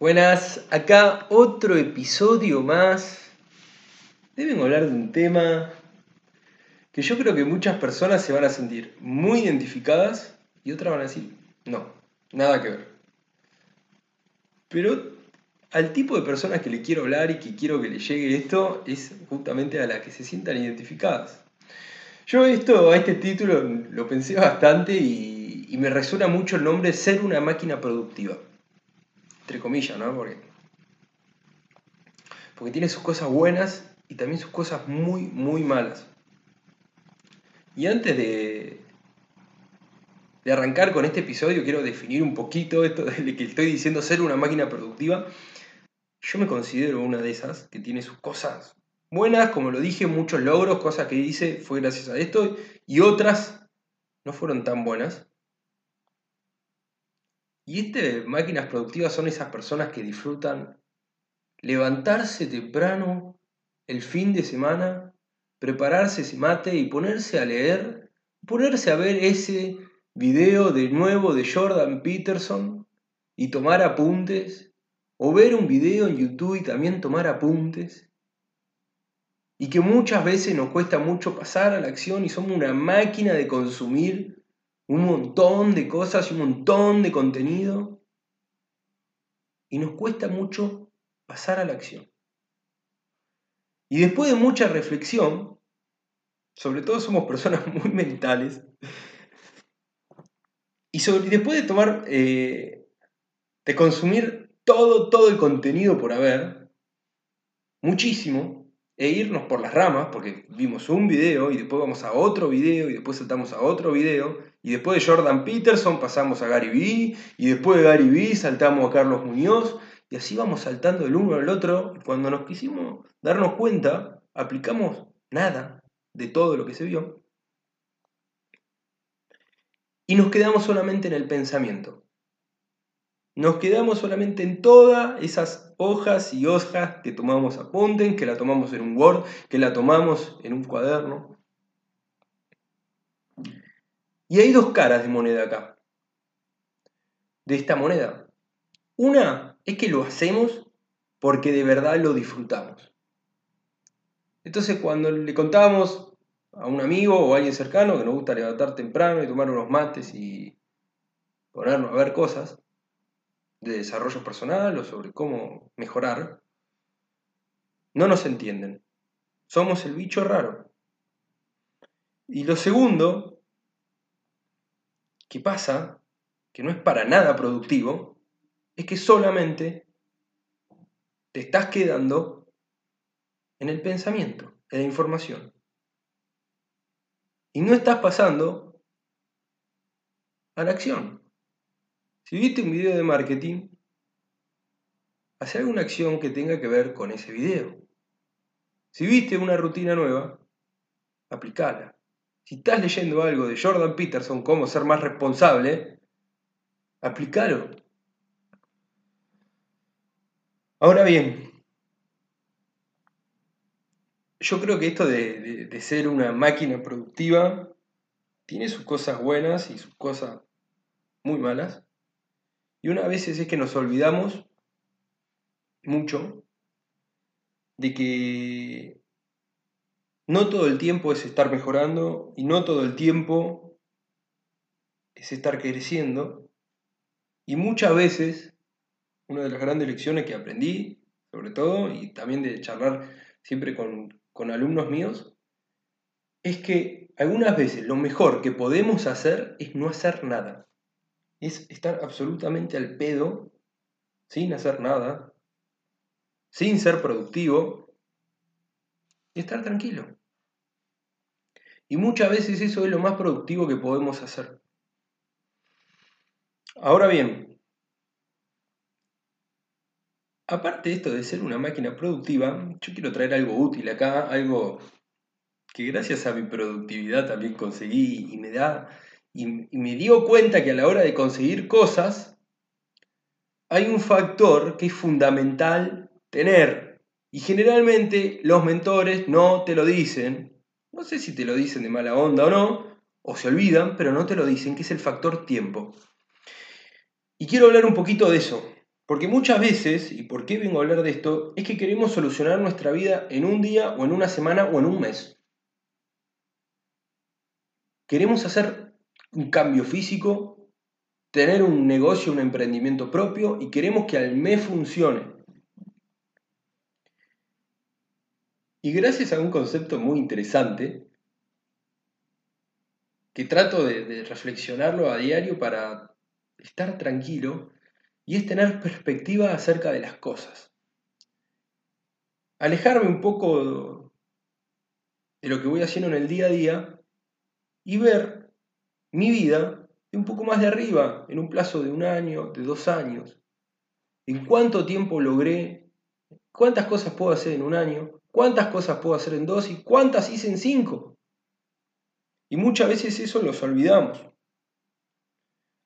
Buenas, acá otro episodio más. Deben hablar de un tema que yo creo que muchas personas se van a sentir muy identificadas y otras van a decir, no, nada que ver. Pero al tipo de personas que le quiero hablar y que quiero que le llegue esto es justamente a las que se sientan identificadas. Yo esto, a este título lo pensé bastante y, y me resuena mucho el nombre ser una máquina productiva entre comillas, ¿no? Porque, porque tiene sus cosas buenas y también sus cosas muy, muy malas. Y antes de, de arrancar con este episodio, quiero definir un poquito esto de que estoy diciendo ser una máquina productiva. Yo me considero una de esas que tiene sus cosas buenas, como lo dije, muchos logros, cosas que hice fue gracias a esto, y otras no fueron tan buenas. Y este, máquinas productivas son esas personas que disfrutan levantarse temprano el fin de semana, prepararse ese mate y ponerse a leer, ponerse a ver ese video de nuevo de Jordan Peterson y tomar apuntes, o ver un video en YouTube y también tomar apuntes, y que muchas veces nos cuesta mucho pasar a la acción y somos una máquina de consumir un montón de cosas y un montón de contenido y nos cuesta mucho pasar a la acción. Y después de mucha reflexión, sobre todo somos personas muy mentales, y, después de tomar, eh, de consumir todo, todo el contenido por haber, muchísimo, e irnos por las ramas, porque vimos un video y después vamos a otro video y después saltamos a otro video y después de Jordan Peterson pasamos a Gary Vee y después de Gary Vee saltamos a Carlos Muñoz y así vamos saltando del uno al otro y cuando nos quisimos darnos cuenta aplicamos nada de todo lo que se vio y nos quedamos solamente en el pensamiento. Nos quedamos solamente en todas esas hojas y hojas que tomamos apunten, que la tomamos en un Word, que la tomamos en un cuaderno. Y hay dos caras de moneda acá, de esta moneda. Una es que lo hacemos porque de verdad lo disfrutamos. Entonces cuando le contábamos a un amigo o a alguien cercano que nos gusta levantar temprano y tomar unos mates y ponernos a ver cosas, de desarrollo personal o sobre cómo mejorar, no nos entienden. Somos el bicho raro. Y lo segundo, que pasa, que no es para nada productivo, es que solamente te estás quedando en el pensamiento, en la información. Y no estás pasando a la acción. Si viste un video de marketing, hace alguna acción que tenga que ver con ese video. Si viste una rutina nueva, aplicala. Si estás leyendo algo de Jordan Peterson, cómo ser más responsable, aplicalo. Ahora bien, yo creo que esto de, de, ser una máquina productiva tiene sus cosas buenas y sus cosas muy malas. Y una vez es que nos olvidamos mucho de que no todo el tiempo es estar mejorando y no todo el tiempo es estar creciendo. Y muchas veces, una de las grandes lecciones que aprendí, sobre todo, y también de charlar siempre con, con alumnos míos, es que algunas veces lo mejor que podemos hacer es no hacer nada es estar absolutamente al pedo, sin hacer nada, sin ser productivo, y estar tranquilo. Y muchas veces eso es lo más productivo que podemos hacer. Ahora bien, aparte de esto de ser una máquina productiva, yo quiero traer algo útil acá, algo que gracias a mi productividad también conseguí y me da y, me dio cuenta que a la hora de conseguir cosas, hay un factor que es fundamental tener. Y generalmente los mentores no te lo dicen. No sé si te lo dicen de mala onda o no, o se olvidan, pero no te lo dicen, que es el factor tiempo. Y quiero hablar un poquito de eso. Porque muchas veces, y por qué vengo a hablar de esto, es que queremos solucionar nuestra vida en un día o en una semana o en un mes. Queremos hacer un cambio físico, tener un negocio, un emprendimiento propio y queremos que al mes funcione. Y gracias a un concepto muy interesante, que trato de, de reflexionarlo a diario para estar tranquilo, y es tener perspectiva acerca de las cosas. Alejarme un poco de lo que voy haciendo en el día a día y ver mi vida de un poco más de arriba, en un plazo de un año, de dos años. En cuánto tiempo logré, cuántas cosas puedo hacer en un año, cuántas cosas puedo hacer en dos y cuántas hice en cinco. Y muchas veces eso los olvidamos.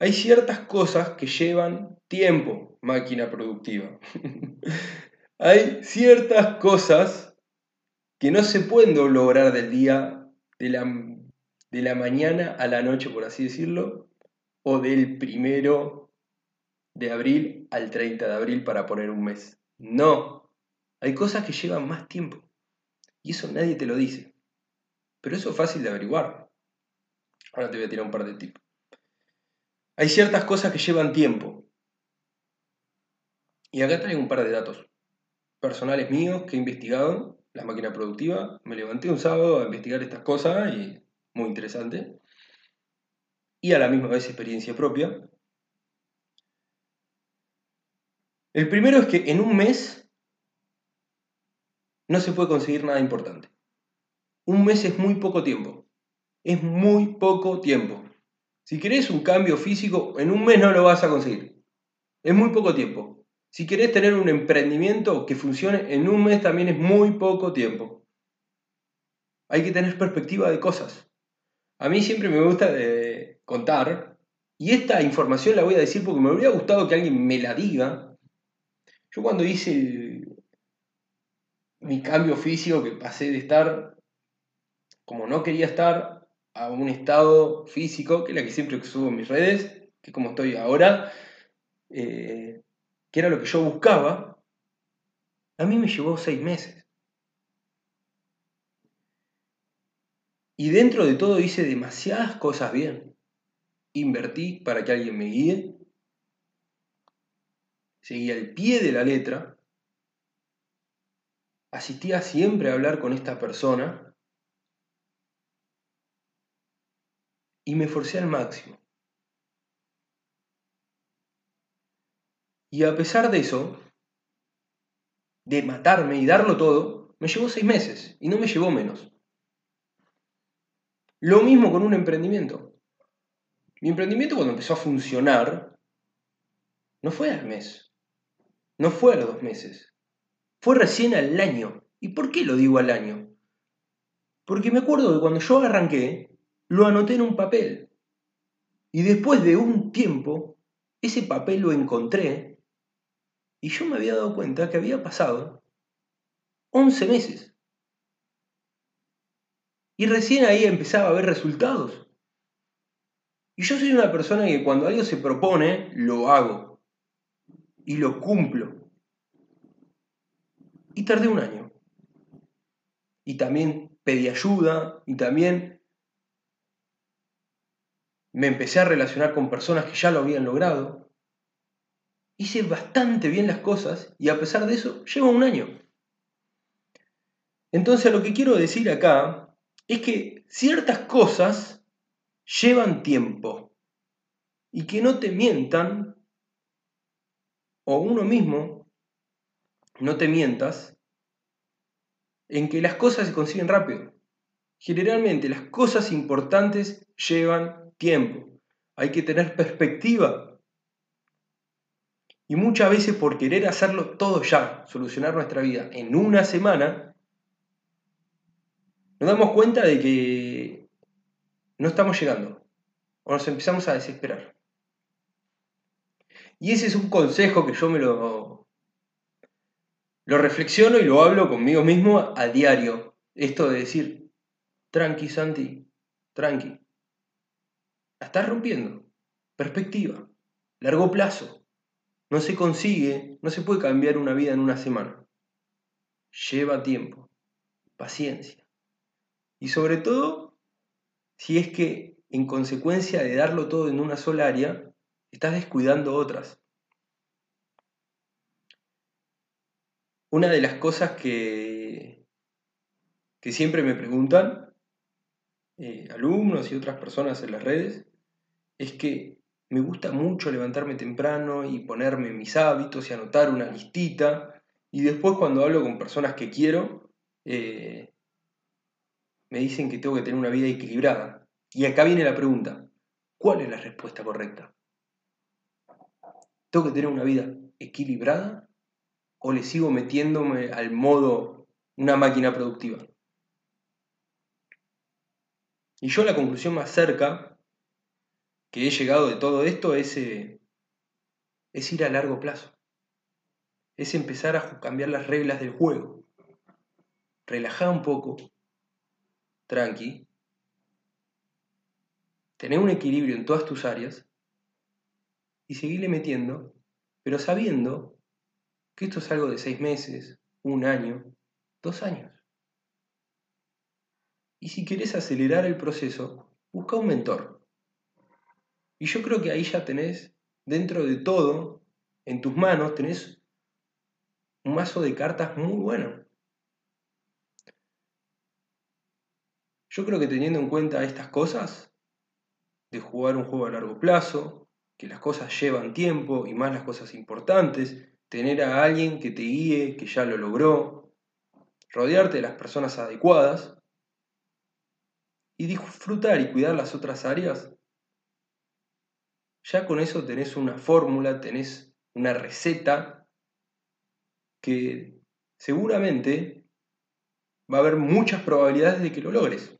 Hay ciertas cosas que llevan tiempo, máquina productiva. Hay ciertas cosas que no se pueden lograr del día, de la, de la mañana a la noche, por así decirlo, o del primero de abril al 30 de abril para poner un mes. No, hay cosas que llevan más tiempo. Y eso nadie te lo dice. Pero eso es fácil de averiguar. Ahora te voy a tirar un par de tips. Hay ciertas cosas que llevan tiempo. Y acá traigo un par de datos personales míos que he investigado, la máquina productiva. Me levanté un sábado a investigar estas cosas y muy interesante. Y a la misma vez experiencia propia. El primero es que en un mes no se puede conseguir nada importante. Un mes es muy poco tiempo. Es muy poco tiempo. Si querés un cambio físico, en un mes no lo vas a conseguir. Es muy poco tiempo. Si querés tener un emprendimiento que funcione, en un mes también es muy poco tiempo. Hay que tener perspectiva de cosas. A mí siempre me gusta eh, contar, y esta información la voy a decir porque me hubiera gustado que alguien me la diga. Yo cuando hice mi cambio físico, que pasé de estar como no quería estar, a un estado físico, que es la que siempre subo en mis redes, que como estoy ahora, eh, que era lo que yo buscaba, a mí me llevó seis meses. Y dentro de todo hice demasiadas cosas bien. Invertí para que alguien me guíe. Seguí al pie de la letra. Asistía siempre a hablar con esta persona y me forcé al máximo. Y a pesar de eso, de matarme y darlo todo, me llevó seis meses y no me llevó menos. Lo mismo con un emprendimiento. Mi emprendimiento cuando empezó a funcionar, no fue al mes, no fue a los dos meses, fue recién al año. ¿Y por qué lo digo al año? Porque me acuerdo que cuando yo arranqué, lo anoté en un papel. Y después de un tiempo, ese papel lo encontré y yo me había dado cuenta que había pasado 11 meses. Y recién ahí empezaba a ver resultados. Y yo soy una persona que cuando algo se propone, lo hago. Y lo cumplo. Y tardé un año. Y también pedí ayuda. Y también me empecé a relacionar con personas que ya lo habían logrado. Hice bastante bien las cosas y a pesar de eso llevo un año. Entonces lo que quiero decir acá es que ciertas cosas llevan tiempo y que no te mientan o uno mismo no te mientas en que las cosas se consiguen rápido. Generalmente las cosas importantes llevan tiempo, hay que tener perspectiva. Y muchas veces por querer hacerlo todo ya, solucionar nuestra vida en una semana, nos damos cuenta de que no estamos llegando o nos empezamos a desesperar. Y ese es un consejo que yo me lo, lo reflexiono y lo hablo conmigo mismo a diario. Esto de decir, tranqui Santi, tranqui, estás rompiendo. Perspectiva. Largo plazo. no se consigue, no se puede cambiar una vida en una semana. Lleva tiempo, paciencia. Y sobre todo, si es que en consecuencia de darlo todo en una sola área, estás descuidando otras. Una de las cosas que, que siempre me preguntan eh, alumnos y otras personas en las redes es que me gusta mucho levantarme temprano y ponerme mis hábitos y anotar una listita. Y después cuando hablo con personas que quiero, eh, me dicen que tengo que tener una vida equilibrada. Y acá viene la pregunta, ¿cuál es la respuesta correcta? ¿Tengo que tener una vida equilibrada o le sigo metiéndome al modo una máquina productiva? Y yo la conclusión más cerca que he llegado de todo esto es, eh, es ir a largo plazo. Es empezar a cambiar las reglas del juego. Relajar un poco, tranqui, tener un equilibrio en todas tus áreas y seguirle metiendo, pero sabiendo que esto es algo de seis meses, un año, dos años. Y si quieres acelerar el proceso, busca un mentor. Y yo creo que ahí ya tenés, dentro de todo, en tus manos, tenés un mazo de cartas muy bueno. Yo creo que teniendo en cuenta estas cosas, de jugar un juego a largo plazo, que las cosas llevan tiempo y más las cosas importantes, tener a alguien que te guíe, que ya lo logró, rodearte de las personas adecuadas y disfrutar y cuidar las otras áreas, ya con eso tenés una fórmula, tenés una receta que seguramente va a haber muchas probabilidades de que lo logres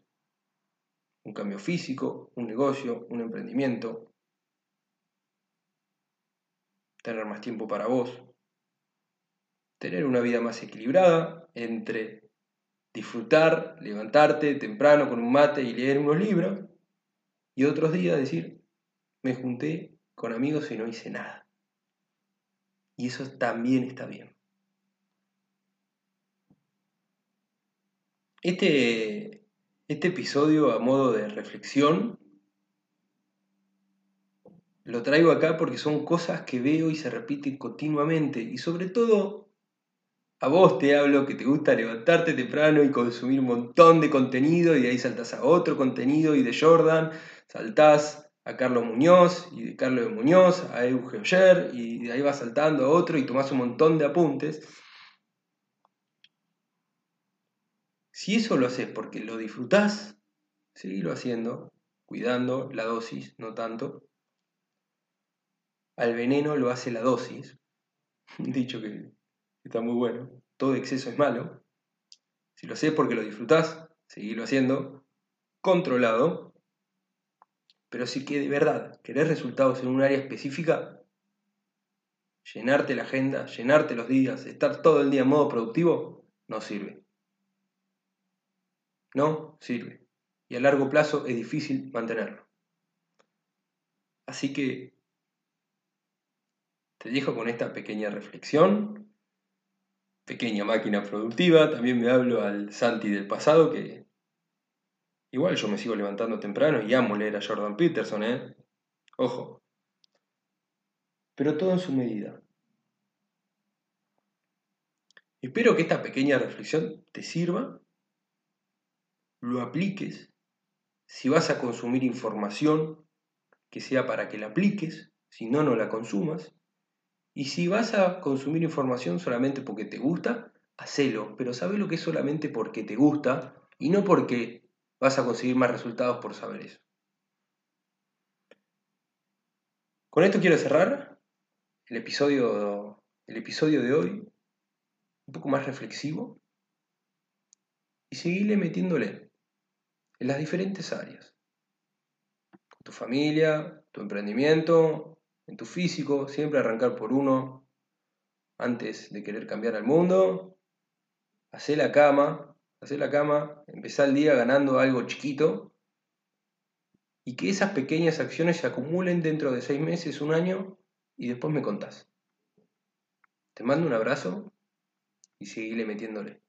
un cambio físico, un negocio, un emprendimiento, tener más tiempo para vos, tener una vida más equilibrada entre disfrutar, levantarte temprano con un mate y leer unos libros, y otros días decir, me junté con amigos y no hice nada. Y eso también está bien. Este este episodio a modo de reflexión lo traigo acá porque son cosas que veo y se repiten continuamente. Y sobre todo a vos te hablo que te gusta levantarte temprano y consumir un montón de contenido y de ahí saltás a otro contenido y de Jordan saltás a Carlos Muñoz y de Carlos Muñoz a Eugenio Oyer y de ahí vas saltando a otro y tomás un montón de apuntes Si eso lo haces porque lo disfrutás, seguilo haciendo, cuidando la dosis, no tanto. Al veneno lo hace la dosis. Dicho que está muy bueno. Todo exceso es malo. Si lo haces porque lo disfrutás, seguilo haciendo, controlado. Pero si que de verdad querés resultados en un área específica, llenarte la agenda, llenarte los días, estar todo el día en modo productivo, no sirve no sirve. Y a largo plazo es difícil mantenerlo. Así que te dejo con esta pequeña reflexión, pequeña máquina productiva. También me hablo al Santi del pasado, que igual yo me sigo levantando temprano y amo leer a Jordan Peterson, ¿eh? Ojo. Pero todo en su medida. Espero que esta pequeña reflexión te sirva lo apliques, si vas a consumir información, que sea para que la apliques, si no, no la consumas. Y si vas a consumir información solamente porque te gusta, hacelo, pero sabe lo que es solamente porque te gusta y no porque vas a conseguir más resultados por saber eso. Con esto quiero cerrar el episodio, el episodio de hoy, un poco más reflexivo, y seguirle metiéndole en las diferentes áreas. Con tu familia, tu emprendimiento, en tu físico, siempre arrancar por uno antes de querer cambiar al mundo. Hacer la cama, hacer la cama, empezar el día ganando algo chiquito y que esas pequeñas acciones se acumulen dentro de seis meses, un año y después me contás. Te mando un abrazo y seguile metiéndole.